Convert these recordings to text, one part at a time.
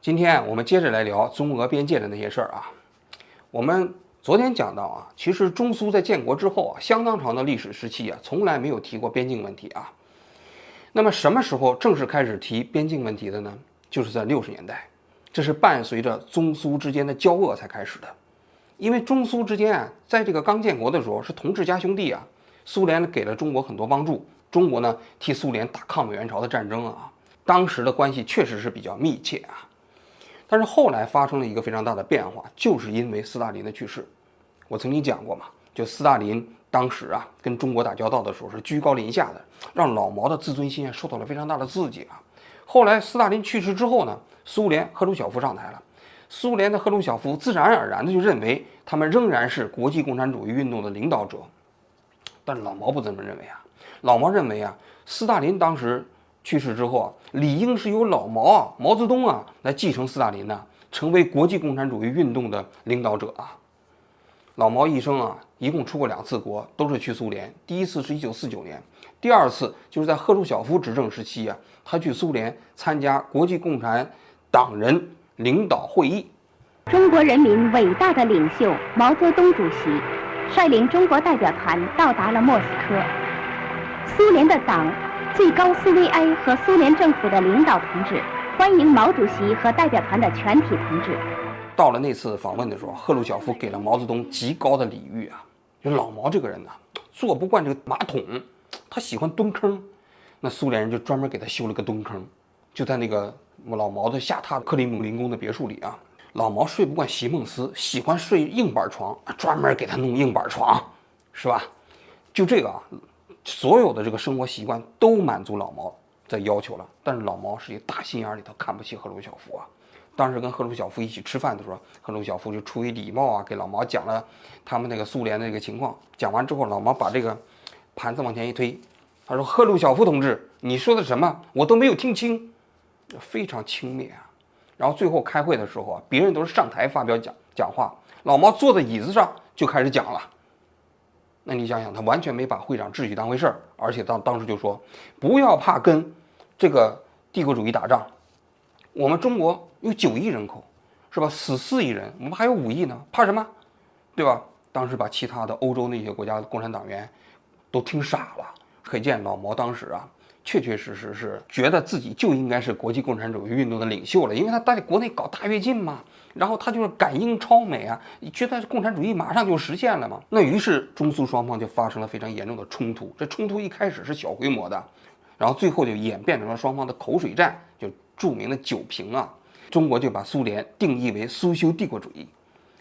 今天我们接着来聊中俄边界的那些事儿啊。我们昨天讲到啊，其实中苏在建国之后啊，相当长的历史时期啊，从来没有提过边境问题啊。那么什么时候正式开始提边境问题的呢？就是在六十年代，这是伴随着中苏之间的交恶才开始的。因为中苏之间啊，在这个刚建国的时候是同志家兄弟啊，苏联给了中国很多帮助，中国呢替苏联打抗美援朝的战争啊，当时的关系确实是比较密切啊。但是后来发生了一个非常大的变化，就是因为斯大林的去世。我曾经讲过嘛，就斯大林当时啊跟中国打交道的时候是居高临下的，让老毛的自尊心啊受到了非常大的刺激啊。后来斯大林去世之后呢，苏联赫鲁晓夫上台了。苏联的赫鲁晓夫自然而然的就认为他们仍然是国际共产主义运动的领导者，但老毛不这么认为啊。老毛认为啊，斯大林当时去世之后啊，理应是由老毛啊、毛泽东啊来继承斯大林呢，成为国际共产主义运动的领导者啊。老毛一生啊，一共出过两次国，都是去苏联。第一次是一九四九年，第二次就是在赫鲁晓夫执政时期啊，他去苏联参加国际共产党人。领导会议，中国人民伟大的领袖毛泽东主席率领中国代表团到达了莫斯科。苏联的党、最高苏维埃和苏联政府的领导同志欢迎毛主席和代表团的全体同志。到了那次访问的时候，赫鲁晓夫给了毛泽东极高的礼遇啊。就老毛这个人呢，坐不惯这个马桶，他喜欢蹲坑，那苏联人就专门给他修了个蹲坑，就在那个。老毛的下榻克里姆林宫的别墅里啊，老毛睡不惯席梦思，喜欢睡硬板床，专门给他弄硬板床，是吧？就这个啊，所有的这个生活习惯都满足老毛的要求了。但是老毛是一大心眼里头看不起赫鲁晓夫啊。当时跟赫鲁晓夫一起吃饭的时候，赫鲁晓夫就出于礼貌啊，给老毛讲了他们那个苏联的一个情况。讲完之后，老毛把这个盘子往前一推，他说：“赫鲁晓夫同志，你说的什么？我都没有听清。”非常轻蔑啊，然后最后开会的时候啊，别人都是上台发表讲讲话，老毛坐在椅子上就开始讲了。那你想想，他完全没把会长秩序当回事儿，而且当当时就说，不要怕跟这个帝国主义打仗，我们中国有九亿人口，是吧？死四亿人，我们还有五亿呢，怕什么？对吧？当时把其他的欧洲那些国家的共产党员都听傻了，可见老毛当时啊。确确实实是觉得自己就应该是国际共产主义运动的领袖了，因为他在国内搞大跃进嘛，然后他就是感应超美啊，觉得共产主义马上就实现了嘛。那于是中苏双方就发生了非常严重的冲突。这冲突一开始是小规模的，然后最后就演变成了双方的口水战，就著名的酒瓶啊。中国就把苏联定义为苏修帝国主义，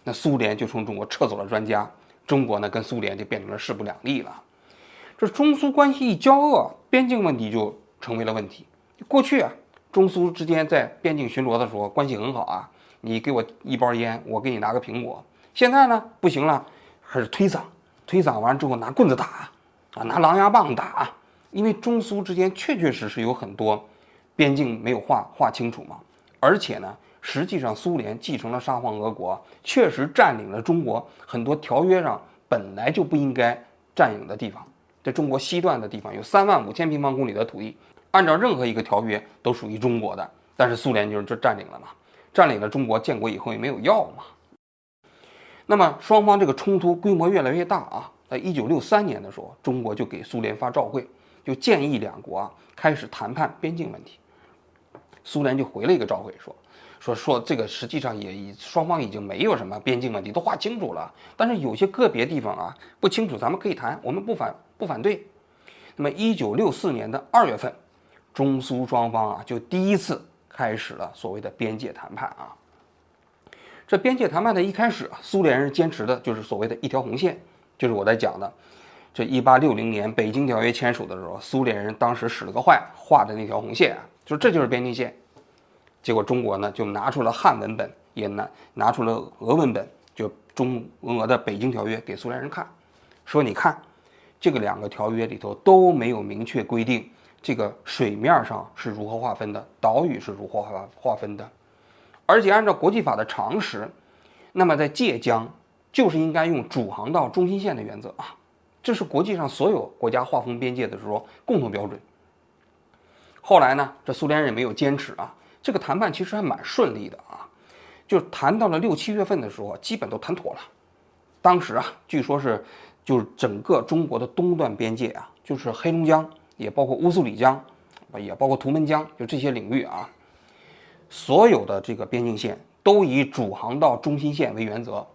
那苏联就从中国撤走了专家，中国呢跟苏联就变成了势不两立了。这中苏关系一交恶，边境问题就成为了问题。过去啊，中苏之间在边境巡逻的时候关系很好啊，你给我一包烟，我给你拿个苹果。现在呢，不行了，还是推搡，推搡完之后拿棍子打，啊，拿狼牙棒打。因为中苏之间确确实实有很多边境没有划划清楚嘛，而且呢，实际上苏联继承了沙皇俄国，确实占领了中国很多条约上本来就不应该占领的地方。在中国西段的地方有三万五千平方公里的土地，按照任何一个条约都属于中国的。但是苏联就是就占领了嘛，占领了中国，建国以后也没有要嘛。那么双方这个冲突规模越来越大啊，在一九六三年的时候，中国就给苏联发照会，就建议两国啊开始谈判边境问题。苏联就回了一个照会说。说说这个实际上也已双方已经没有什么边境问题，都划清楚了。但是有些个别地方啊不清楚，咱们可以谈，我们不反不反对。那么一九六四年的二月份，中苏双方啊就第一次开始了所谓的边界谈判啊。这边界谈判的一开始啊，苏联人坚持的就是所谓的一条红线，就是我在讲的，这一八六零年北京条约签署的时候，苏联人当时使了个坏，画的那条红线啊，就这就是边境线。结果中国呢就拿出了汉文本，也拿拿出了俄文本，就中俄的北京条约给苏联人看，说你看，这个两个条约里头都没有明确规定这个水面上是如何划分的，岛屿是如何划划分的，而且按照国际法的常识，那么在界江就是应该用主航道中心线的原则啊，这是国际上所有国家划分边界的时候共同标准。后来呢，这苏联人也没有坚持啊。这个谈判其实还蛮顺利的啊，就谈到了六七月份的时候，基本都谈妥了。当时啊，据说是就是整个中国的东段边界啊，就是黑龙江，也包括乌苏里江，也包括图们江，就这些领域啊，所有的这个边境线都以主航道中心线为原则。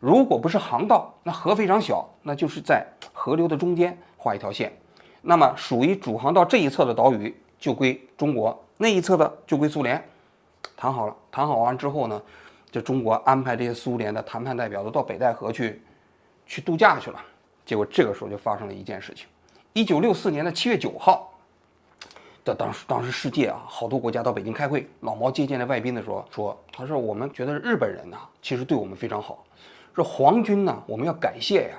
如果不是航道，那河非常小，那就是在河流的中间画一条线。那么属于主航道这一侧的岛屿就归中国，那一侧的就归苏联。谈好了，谈好完之后呢，这中国安排这些苏联的谈判代表都到北戴河去，去度假去了。结果这个时候就发生了一件事情：一九六四年的七月九号，的当时当时世界啊，好多国家到北京开会，老毛接见了外宾的时候说：“他说我们觉得日本人呢，其实对我们非常好，说皇军呢，我们要感谢呀。”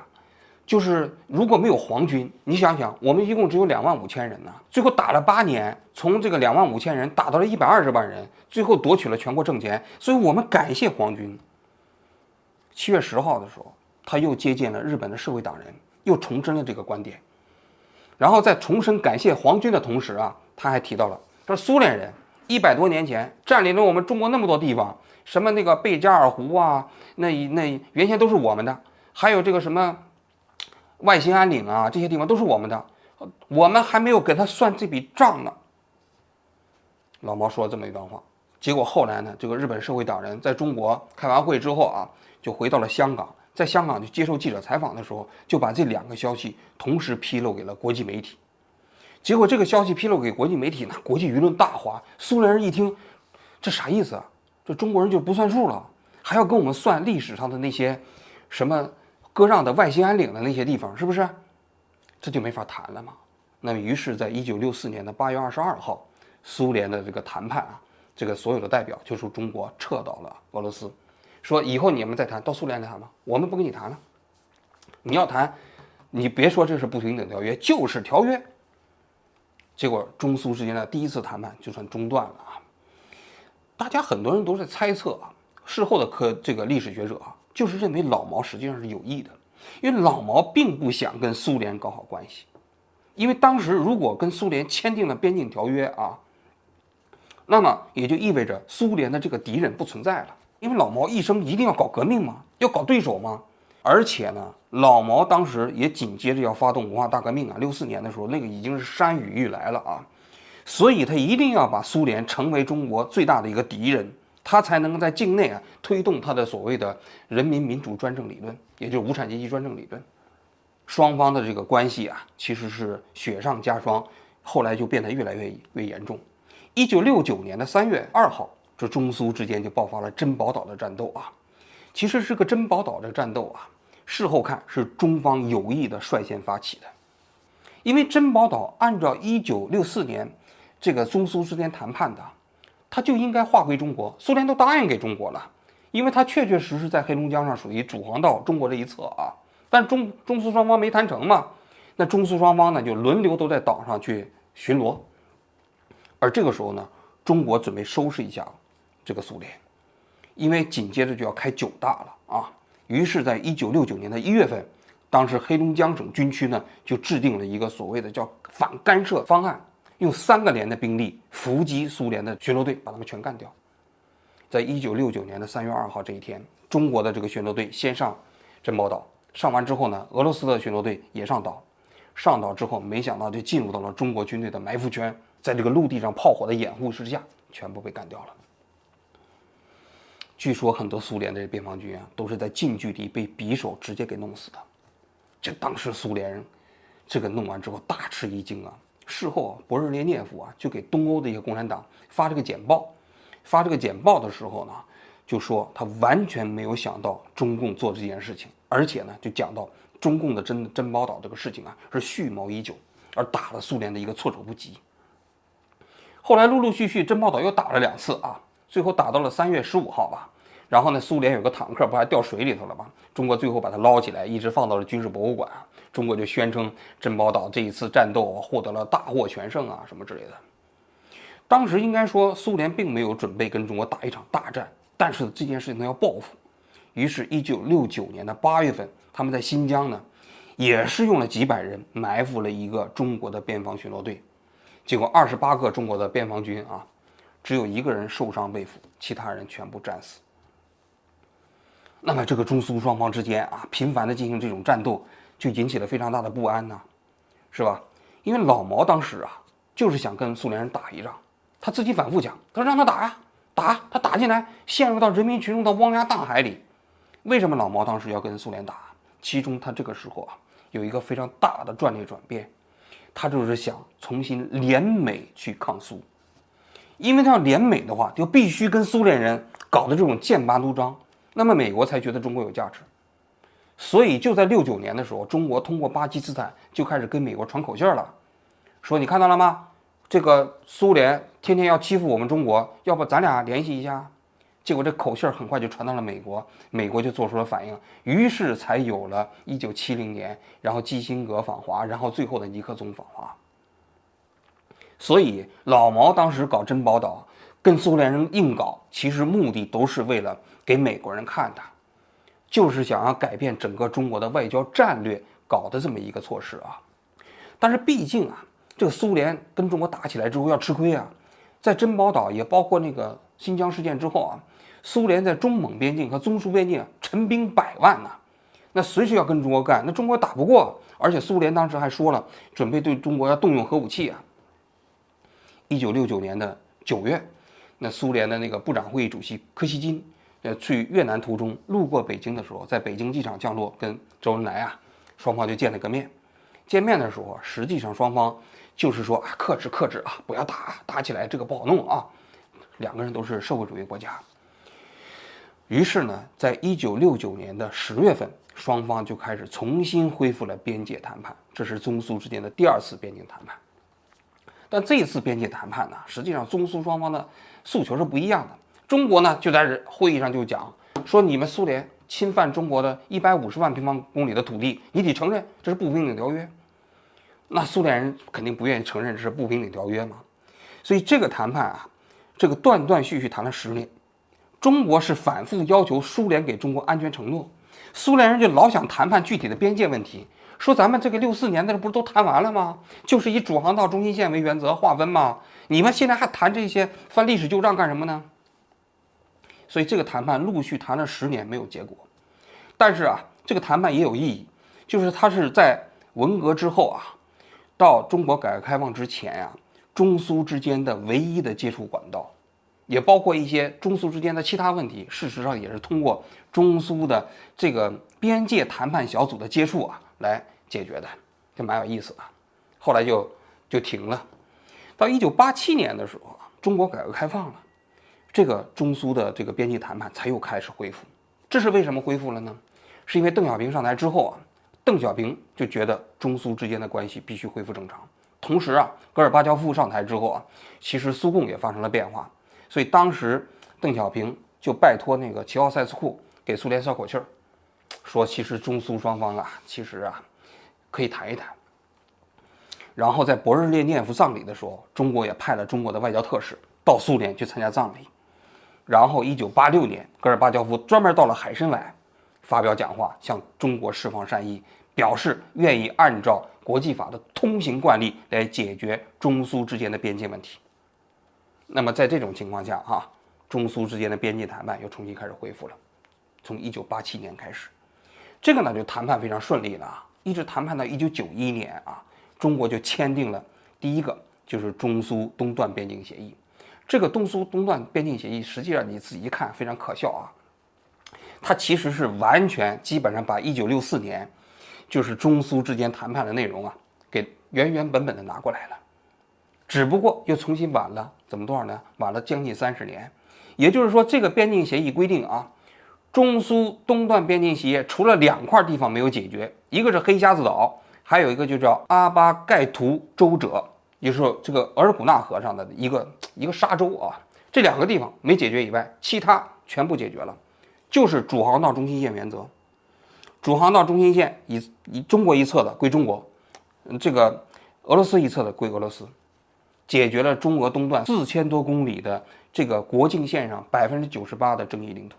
就是如果没有皇军，你想想，我们一共只有两万五千人呢，最后打了八年，从这个两万五千人打到了一百二十万人，最后夺取了全国政权，所以我们感谢皇军。七月十号的时候，他又接见了日本的社会党人，又重申了这个观点。然后在重申感谢皇军的同时啊，他还提到了，他说苏联人一百多年前占领了我们中国那么多地方，什么那个贝加尔湖啊，那那原先都是我们的，还有这个什么。外兴安岭啊，这些地方都是我们的，我们还没有给他算这笔账呢。老毛说了这么一段话，结果后来呢，这个日本社会党人在中国开完会之后啊，就回到了香港，在香港就接受记者采访的时候，就把这两个消息同时披露给了国际媒体。结果这个消息披露给国际媒体呢，国际舆论大哗，苏联人一听，这啥意思啊？这中国人就不算数了，还要跟我们算历史上的那些什么？割让的外兴安岭的那些地方，是不是？这就没法谈了嘛。那么，于是，在一九六四年的八月二十二号，苏联的这个谈判啊，这个所有的代表就从中国撤到了俄罗斯，说以后你们再谈到苏联来谈吧，我们不跟你谈了。你要谈，你别说这是不平等条约，就是条约。结果，中苏之间的第一次谈判就算中断了啊。大家很多人都在猜测啊，事后的科这个历史学者啊。就是认为老毛实际上是有意的，因为老毛并不想跟苏联搞好关系，因为当时如果跟苏联签订了边境条约啊，那么也就意味着苏联的这个敌人不存在了。因为老毛一生一定要搞革命嘛，要搞对手嘛，而且呢，老毛当时也紧接着要发动文化大革命啊，六四年的时候那个已经是山雨欲来了啊，所以他一定要把苏联成为中国最大的一个敌人。他才能在境内啊推动他的所谓的人民民主专政理论，也就是无产阶级专政理论。双方的这个关系啊，其实是雪上加霜，后来就变得越来越越严重。一九六九年的三月二号，这中苏之间就爆发了珍宝岛的战斗啊。其实这个珍宝岛的战斗啊，事后看是中方有意的率先发起的，因为珍宝岛按照一九六四年这个中苏之间谈判的。它就应该划归中国，苏联都答应给中国了，因为它确确实实在黑龙江上属于主航道中国这一侧啊。但中中苏双方没谈成嘛，那中苏双方呢就轮流都在岛上去巡逻。而这个时候呢，中国准备收拾一下这个苏联，因为紧接着就要开九大了啊。于是，在一九六九年的一月份，当时黑龙江省军区呢就制定了一个所谓的叫反干涉方案。用三个连的兵力伏击苏联的巡逻队，把他们全干掉。在一九六九年的三月二号这一天，中国的这个巡逻队先上珍宝岛，上完之后呢，俄罗斯的巡逻队也上岛。上岛之后，没想到就进入到了中国军队的埋伏圈，在这个陆地上炮火的掩护之下，全部被干掉了。据说很多苏联的边防军啊，都是在近距离被匕首直接给弄死的。这当时苏联人这个弄完之后大吃一惊啊！事后啊，勃日列涅夫啊就给东欧的一个共产党发这个简报，发这个简报的时候呢，就说他完全没有想到中共做这件事情，而且呢，就讲到中共的珍珍宝岛这个事情啊是蓄谋已久，而打了苏联的一个措手不及。后来陆陆续续珍宝岛又打了两次啊，最后打到了三月十五号吧，然后呢，苏联有个坦克不还掉水里头了吗？中国最后把它捞起来，一直放到了军事博物馆。中国就宣称珍宝岛这一次战斗获得了大获全胜啊，什么之类的。当时应该说苏联并没有准备跟中国打一场大战，但是这件事情他要报复。于是，一九六九年的八月份，他们在新疆呢，也是用了几百人埋伏了一个中国的边防巡逻队。结果，二十八个中国的边防军啊，只有一个人受伤被俘，其他人全部战死。那么这个中苏双方之间啊，频繁的进行这种战斗，就引起了非常大的不安呐，是吧？因为老毛当时啊，就是想跟苏联人打一仗，他自己反复讲，他说让他打呀，打，他打进来，陷入到人民群众的汪洋大海里。为什么老毛当时要跟苏联打？其中他这个时候啊，有一个非常大的战略转变，他就是想重新联美去抗苏，因为他要联美的话，就必须跟苏联人搞的这种剑拔弩张。那么美国才觉得中国有价值，所以就在六九年的时候，中国通过巴基斯坦就开始跟美国传口信了，说你看到了吗？这个苏联天天要欺负我们中国，要不咱俩联系一下？结果这口信很快就传到了美国，美国就做出了反应，于是才有了一九七零年，然后基辛格访华，然后最后的尼克松访华。所以老毛当时搞珍宝岛，跟苏联人硬搞，其实目的都是为了。给美国人看的，就是想要改变整个中国的外交战略搞的这么一个措施啊。但是毕竟啊，这个苏联跟中国打起来之后要吃亏啊，在珍宝岛也包括那个新疆事件之后啊，苏联在中蒙边境和中苏边境陈兵百万呐，那随时要跟中国干，那中国打不过，而且苏联当时还说了，准备对中国要动用核武器啊。一九六九年的九月，那苏联的那个部长会议主席柯西金。呃，去越南途中路过北京的时候，在北京机场降落，跟周恩来啊，双方就见了个面。见面的时候，实际上双方就是说啊，克制克制啊，不要打，打起来这个不好弄啊。两个人都是社会主义国家。于是呢，在一九六九年的十月份，双方就开始重新恢复了边界谈判，这是中苏之间的第二次边境谈判。但这次边界谈判呢，实际上中苏双方的诉求是不一样的。中国呢，就在会议上就讲说，你们苏联侵犯中国的一百五十万平方公里的土地，你得承认这是不平等条约。那苏联人肯定不愿意承认这是不平等条约嘛。所以这个谈判啊，这个断断续续谈了十年，中国是反复要求苏联给中国安全承诺，苏联人就老想谈判具体的边界问题，说咱们这个六四年的不是都谈完了吗？就是以主航道中心线为原则划分嘛，你们现在还谈这些翻历史旧账干什么呢？所以这个谈判陆续谈了十年没有结果，但是啊，这个谈判也有意义，就是它是在文革之后啊，到中国改革开放之前呀，中苏之间的唯一的接触管道，也包括一些中苏之间的其他问题，事实上也是通过中苏的这个边界谈判小组的接触啊来解决的，就蛮有意思的。后来就就停了，到一九八七年的时候啊，中国改革开放了。这个中苏的这个边境谈判才又开始恢复，这是为什么恢复了呢？是因为邓小平上台之后啊，邓小平就觉得中苏之间的关系必须恢复正常。同时啊，戈尔巴乔夫上台之后啊，其实苏共也发生了变化，所以当时邓小平就拜托那个齐奥塞斯库给苏联捎口气儿，说其实中苏双方啊，其实啊可以谈一谈。然后在勃日列涅夫葬礼的时候，中国也派了中国的外交特使到苏联去参加葬礼。然后，一九八六年，戈尔巴乔夫专门到了海参崴，发表讲话，向中国释放善意，表示愿意按照国际法的通行惯例来解决中苏之间的边界问题。那么，在这种情况下，哈，中苏之间的边界谈判又重新开始恢复了。从一九八七年开始，这个呢就谈判非常顺利了啊，一直谈判到一九九一年啊，中国就签订了第一个就是中苏东段边境协议。这个东苏东段边境协议，实际上你自己一看非常可笑啊，它其实是完全基本上把一九六四年，就是中苏之间谈判的内容啊，给原原本本的拿过来了，只不过又重新晚了怎么多少呢？晚了将近三十年。也就是说，这个边境协议规定啊，中苏东段边境协议除了两块地方没有解决，一个是黑瞎子岛，还有一个就叫阿巴盖图州者。就是说，这个额尔古纳河上的一个一个沙洲啊，这两个地方没解决以外，其他全部解决了，就是主航道中心线原则。主航道中心线以以中国一侧的归中国，这个俄罗斯一侧的归俄罗斯，解决了中俄东段四千多公里的这个国境线上百分之九十八的争议领土，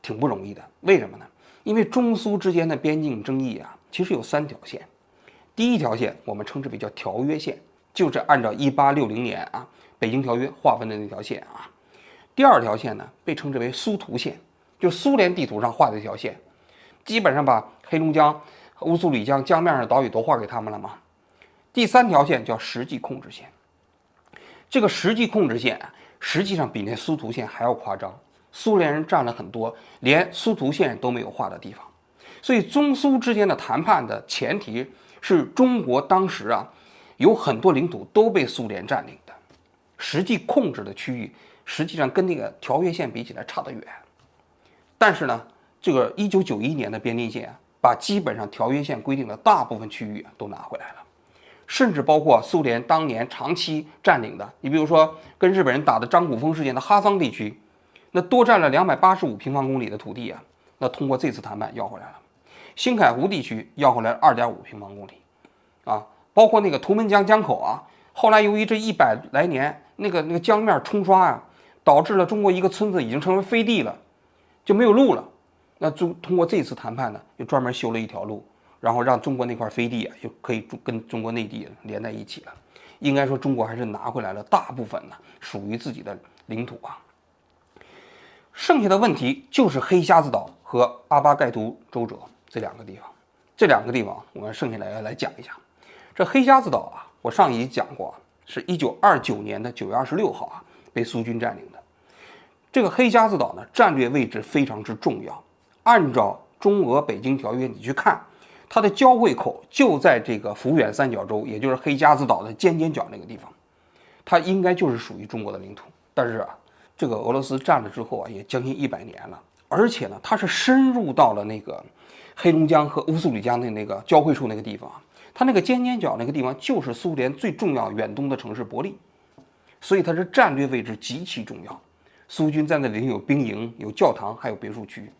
挺不容易的。为什么呢？因为中苏之间的边境争议啊，其实有三条线。第一条线我们称之为叫条约线，就是按照一八六零年啊北京条约划分的那条线啊。第二条线呢，被称之为苏图线，就苏联地图上画的一条线，基本上把黑龙江、乌苏里江江面上的岛屿都划给他们了嘛。第三条线叫实际控制线，这个实际控制线，实际上比那苏图线还要夸张，苏联人占了很多连苏图线都没有画的地方，所以中苏之间的谈判的前提是中国当时啊，有很多领土都被苏联占领的，实际控制的区域。实际上跟那个条约线比起来差得远，但是呢，这个一九九一年的边境线把基本上条约线规定的大部分区域都拿回来了，甚至包括苏联当年长期占领的，你比如说跟日本人打的张古峰事件的哈桑地区，那多占了两百八十五平方公里的土地啊，那通过这次谈判要回来了。新海湖地区要回来二点五平方公里，啊，包括那个图们江江口啊，后来由于这一百来年那个那个江面冲刷啊。导致了中国一个村子已经成为飞地了，就没有路了。那中通过这次谈判呢，又专门修了一条路，然后让中国那块飞地啊，就可以跟中国内地连在一起了。应该说，中国还是拿回来了大部分呢属于自己的领土啊。剩下的问题就是黑瞎子岛和阿巴盖图州者这两个地方。这两个地方，我们剩下来要来讲一下。这黑瞎子岛啊，我上一集讲过，是一九二九年的九月二十六号啊。被苏军占领的这个黑瞎子岛呢，战略位置非常之重要。按照中俄北京条约，你去看，它的交汇口就在这个抚远三角洲，也就是黑瞎子岛的尖尖角那个地方，它应该就是属于中国的领土。但是啊，这个俄罗斯占了之后啊，也将近一百年了，而且呢，它是深入到了那个黑龙江和乌苏里江的那个交汇处那个地方，它那个尖尖角那个地方就是苏联最重要远东的城市伯利。所以它是战略位置极其重要，苏军在那里有兵营、有教堂，还有别墅区。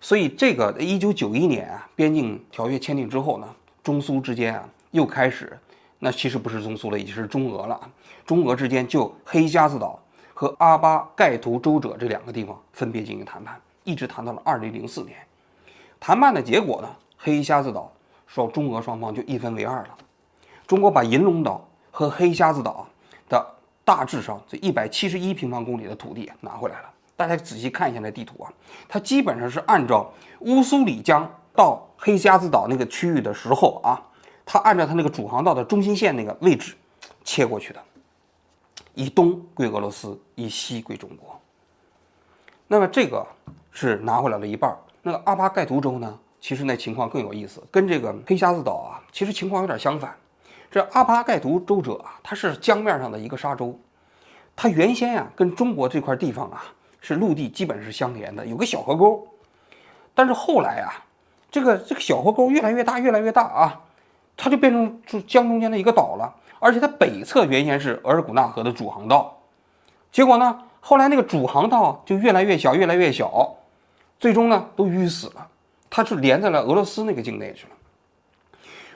所以这个一九九一年啊，边境条约签订之后呢，中苏之间啊又开始，那其实不是中苏了，已经是中俄了。中俄之间就黑瞎子岛和阿巴盖图州者这两个地方分别进行谈判，一直谈到了二零零四年。谈判的结果呢，黑瞎子岛说中俄双方就一分为二了，中国把银龙岛。和黑瞎子岛的大致上这一百七十一平方公里的土地拿回来了。大家仔细看一下那地图啊，它基本上是按照乌苏里江到黑瞎子岛那个区域的时候啊，它按照它那个主航道的中心线那个位置切过去的。以东归俄罗斯，以西归中国。那么这个是拿回来了一半。那个阿巴盖图州呢，其实那情况更有意思，跟这个黑瞎子岛啊，其实情况有点相反。这阿巴盖图州者啊，它是江面上的一个沙洲，它原先呀跟中国这块地方啊是陆地基本是相连的，有个小河沟。但是后来啊，这个这个小河沟越来越大，越来越大啊，它就变成就江中间的一个岛了。而且它北侧原先是额尔古纳河的主航道，结果呢，后来那个主航道就越来越小，越来越小，最终呢都淤死了，它是连在了俄罗斯那个境内去了。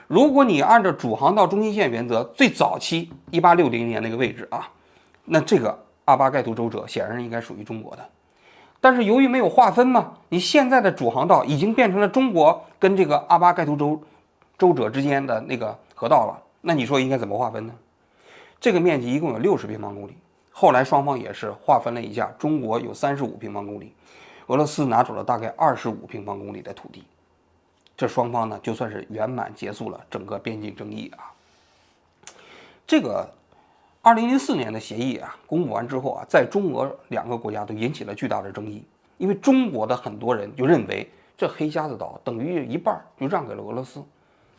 如果你按照主航道中心线原则，最早期一八六零年那个位置啊，那这个阿巴盖图州者显然应该属于中国的。但是由于没有划分嘛，你现在的主航道已经变成了中国跟这个阿巴盖图州州者之间的那个河道了。那你说应该怎么划分呢？这个面积一共有六十平方公里，后来双方也是划分了一下，中国有三十五平方公里，俄罗斯拿走了大概二十五平方公里的土地。这双方呢，就算是圆满结束了整个边境争议啊。这个二零零四年的协议啊，公布完之后啊，在中俄两个国家都引起了巨大的争议，因为中国的很多人就认为这黑瞎子岛等于一半就让给了俄罗斯，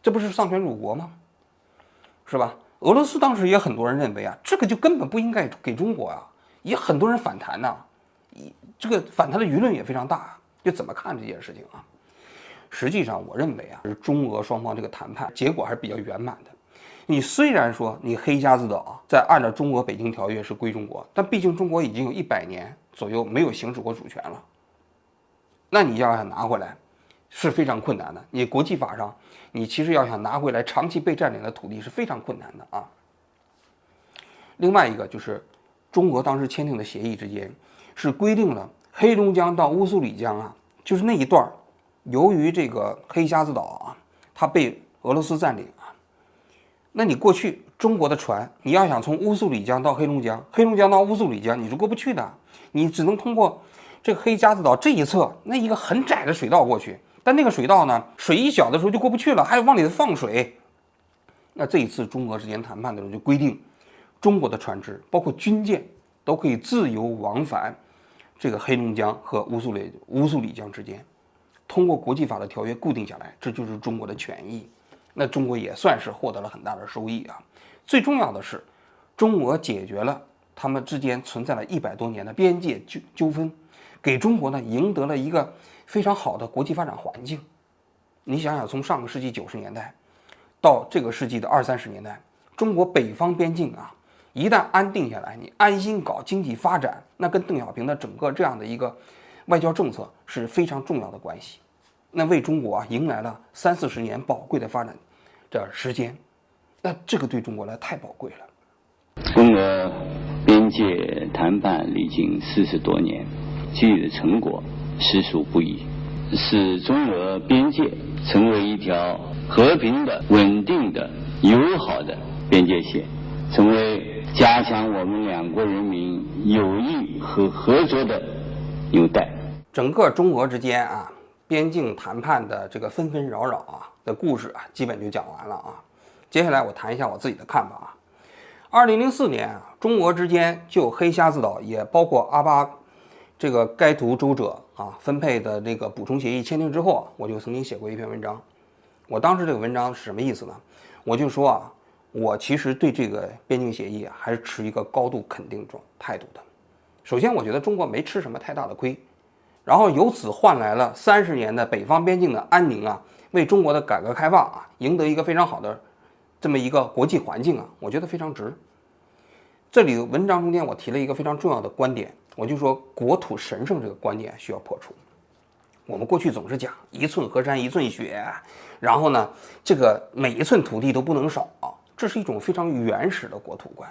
这不是丧权辱国吗？是吧？俄罗斯当时也很多人认为啊，这个就根本不应该给中国啊，也很多人反弹呐，这个反弹的舆论也非常大，就怎么看这件事情啊？实际上，我认为啊，是中俄双方这个谈判结果还是比较圆满的。你虽然说你黑瞎子岛在按照中俄北京条约是归中国，但毕竟中国已经有一百年左右没有行使过主权了。那你要想拿回来，是非常困难的。你国际法上，你其实要想拿回来长期被占领的土地是非常困难的啊。另外一个就是，中俄当时签订的协议之间是规定了黑龙江到乌苏里江啊，就是那一段儿。由于这个黑瞎子岛啊，它被俄罗斯占领啊，那你过去中国的船，你要想从乌苏里江到黑龙江，黑龙江到乌苏里江，你是过不去的，你只能通过这个黑瞎子岛这一侧那一个很窄的水道过去。但那个水道呢，水一小的时候就过不去了，还要往里头放水。那这一次中俄之间谈判的时候就规定，中国的船只包括军舰都可以自由往返这个黑龙江和乌苏里乌苏里江之间，通过国际法的条约固定下来，这就是中国的权益。那中国也算是获得了很大的收益啊。最重要的是，中俄解决了他们之间存在了一百多年的边界纠纠纷，给中国呢赢得了一个非常好的国际发展环境。你想想，从上个世纪九十年代。到这个世纪的二三十年代，中国北方边境啊，一旦安定下来，你安心搞经济发展，那跟邓小平的整个这样的一个外交政策是非常重要的关系，那为中国啊迎来了三四十年宝贵的发展的时间，那这个对中国来太宝贵了。中俄边界谈判历经四十多年，积累的成果实属不易，使中俄边界成为一条。和平的、稳定的、友好的边界线，成为加强我们两国人民友谊和合作的纽带。整个中俄之间啊，边境谈判的这个纷纷扰扰啊的故事啊，基本就讲完了啊。接下来我谈一下我自己的看法啊。二零零四年啊，中俄之间就黑瞎子岛，也包括阿巴这个该图州者啊分配的那个补充协议签订之后，我就曾经写过一篇文章。我当时这个文章是什么意思呢？我就说啊，我其实对这个边境协议啊，还是持一个高度肯定状态度的。首先，我觉得中国没吃什么太大的亏，然后由此换来了三十年的北方边境的安宁啊，为中国的改革开放啊，赢得一个非常好的这么一个国际环境啊，我觉得非常值。这里文章中间我提了一个非常重要的观点，我就说国土神圣这个观点需要破除。我们过去总是讲一寸河山一寸血，然后呢，这个每一寸土地都不能少，这是一种非常原始的国土观。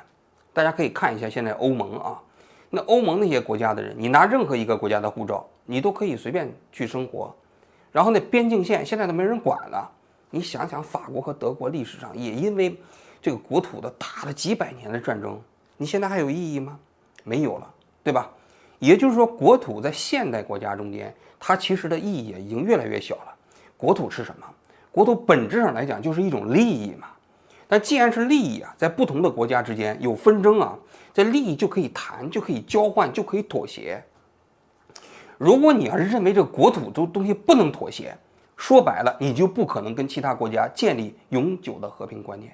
大家可以看一下现在欧盟啊，那欧盟那些国家的人，你拿任何一个国家的护照，你都可以随便去生活。然后那边境线现在都没人管了。你想想，法国和德国历史上也因为这个国土的打了几百年的战争，你现在还有意义吗？没有了，对吧？也就是说，国土在现代国家中间，它其实的意义已经越来越小了。国土是什么？国土本质上来讲就是一种利益嘛。但既然是利益啊，在不同的国家之间有纷争啊，这利益就可以谈，就可以交换，就可以妥协。如果你要是认为这国土这东西不能妥协，说白了，你就不可能跟其他国家建立永久的和平观念。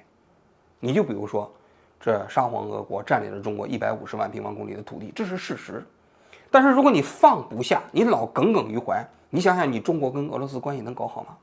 你就比如说，这沙皇俄国占领了中国一百五十万平方公里的土地，这是事实。但是如果你放不下，你老耿耿于怀，你想想，你中国跟俄罗斯关系能搞好吗？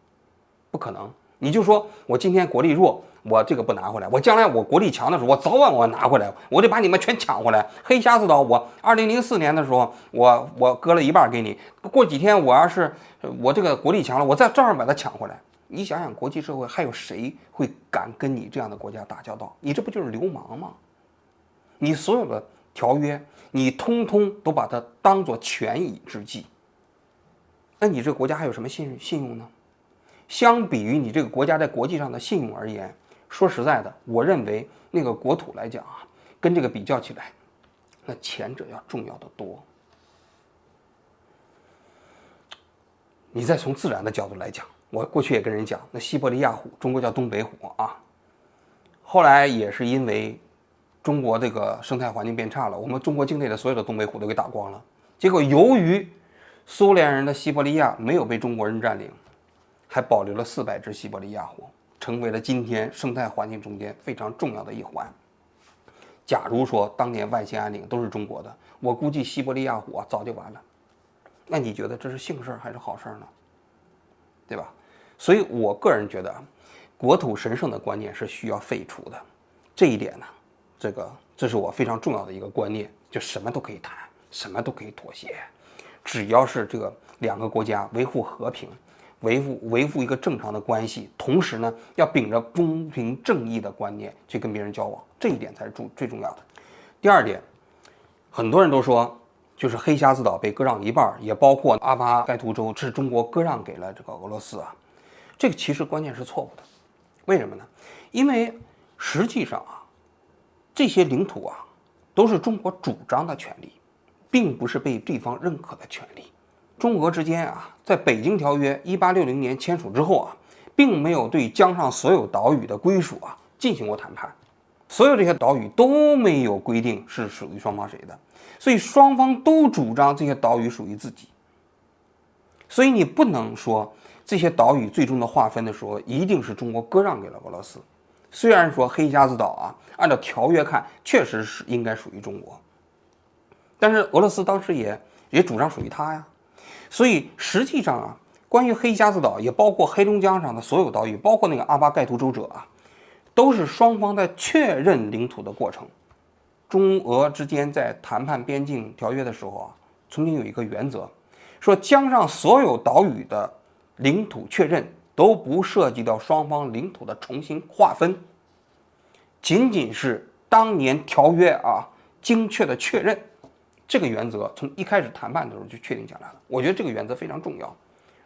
不可能。你就说我今天国力弱，我这个不拿回来，我将来我国力强的时候，我早晚我拿回来，我得把你们全抢回来。黑瞎子岛，我二零零四年的时候，我我割了一半给你，过几天我要是我这个国力强了，我再照样把它抢回来。你想想，国际社会还有谁会敢跟你这样的国家打交道？你这不就是流氓吗？你所有的。条约，你通通都把它当做权宜之计，那你这个国家还有什么信信用呢？相比于你这个国家在国际上的信用而言，说实在的，我认为那个国土来讲啊，跟这个比较起来，那前者要重要的多。你再从自然的角度来讲，我过去也跟人讲，那西伯利亚虎，中国叫东北虎啊，后来也是因为。中国这个生态环境变差了，我们中国境内的所有的东北虎都给打光了。结果由于苏联人的西伯利亚没有被中国人占领，还保留了四百只西伯利亚虎，成为了今天生态环境中间非常重要的一环。假如说当年外兴安岭都是中国的，我估计西伯利亚虎啊早就完了。那你觉得这是幸事还是好事呢？对吧？所以我个人觉得，国土神圣的观念是需要废除的。这一点呢？这个，这是我非常重要的一个观念，就什么都可以谈，什么都可以妥协，只要是这个两个国家维护和平，维护维护一个正常的关系，同时呢，要秉着公平正义的观念去跟别人交往，这一点才是重最重要的。第二点，很多人都说，就是黑瞎子岛被割让一半，也包括阿巴盖图州是中国割让给了这个俄罗斯啊，这个其实观念是错误的。为什么呢？因为实际上啊。这些领土啊，都是中国主张的权利，并不是被对方认可的权利。中俄之间啊，在北京条约一八六零年签署之后啊，并没有对江上所有岛屿的归属啊进行过谈判，所有这些岛屿都没有规定是属于双方谁的，所以双方都主张这些岛屿属于自己。所以你不能说这些岛屿最终的划分的时候一定是中国割让给了俄罗斯，虽然说黑瞎子岛啊，按照条约看确实是应该属于中国，但是俄罗斯当时也也主张属于他呀。所以实际上啊，关于黑瞎子岛，也包括黑龙江上的所有岛屿，包括那个阿巴盖图州者啊，都是双方在确认领土的过程。中俄之间在谈判边境条约的时候啊，曾经有一个原则，说江上所有岛屿的领土确认都不涉及到双方领土的重新划分，仅仅是当年条约啊精确的确认。这个原则从一开始谈判的时候就确定下来了。我觉得这个原则非常重要。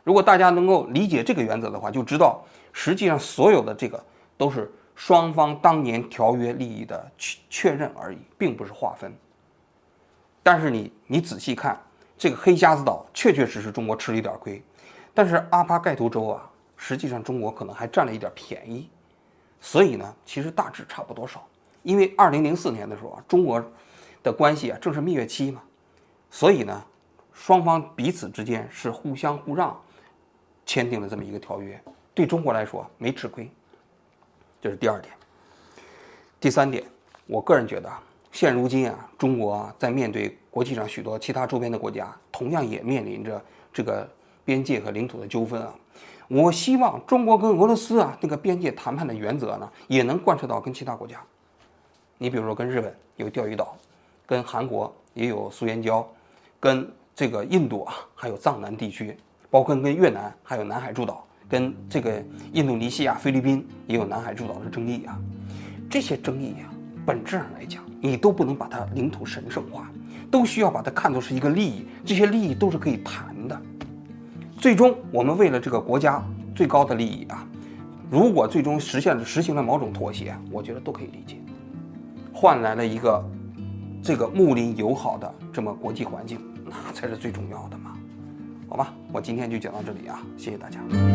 如果大家能够理解这个原则的话，就知道实际上所有的这个都是双方当年条约利益的确确认而已，并不是划分。但是你你仔细看，这个黑瞎子岛确确实实中国吃了一点亏，但是阿巴盖图州啊，实际上中国可能还占了一点便宜。所以呢，其实大致差不多少。因为二零零四年的时候啊，中国。的关系啊，正是蜜月期嘛，所以呢，双方彼此之间是互相互让，签订了这么一个条约，对中国来说没吃亏。这是第二点。第三点，我个人觉得啊，现如今啊，中国，在面对国际上许多其他周边的国家，同样也面临着这个边界和领土的纠纷啊。我希望中国跟俄罗斯啊，那个边界谈判的原则呢，也能贯彻到跟其他国家。你比如说，跟日本有钓鱼岛。跟韩国也有苏岩礁，跟这个印度啊，还有藏南地区，包括跟越南还有南海诸岛，跟这个印度尼西亚、菲律宾也有南海诸岛的争议啊。这些争议啊，本质上来讲，你都不能把它领土神圣化，都需要把它看作是一个利益。这些利益都是可以谈的。最终，我们为了这个国家最高的利益啊，如果最终实现了实行了某种妥协，我觉得都可以理解，换来了一个。这个睦邻友好的这么国际环境，那才是最重要的嘛，好吧，我今天就讲到这里啊，谢谢大家。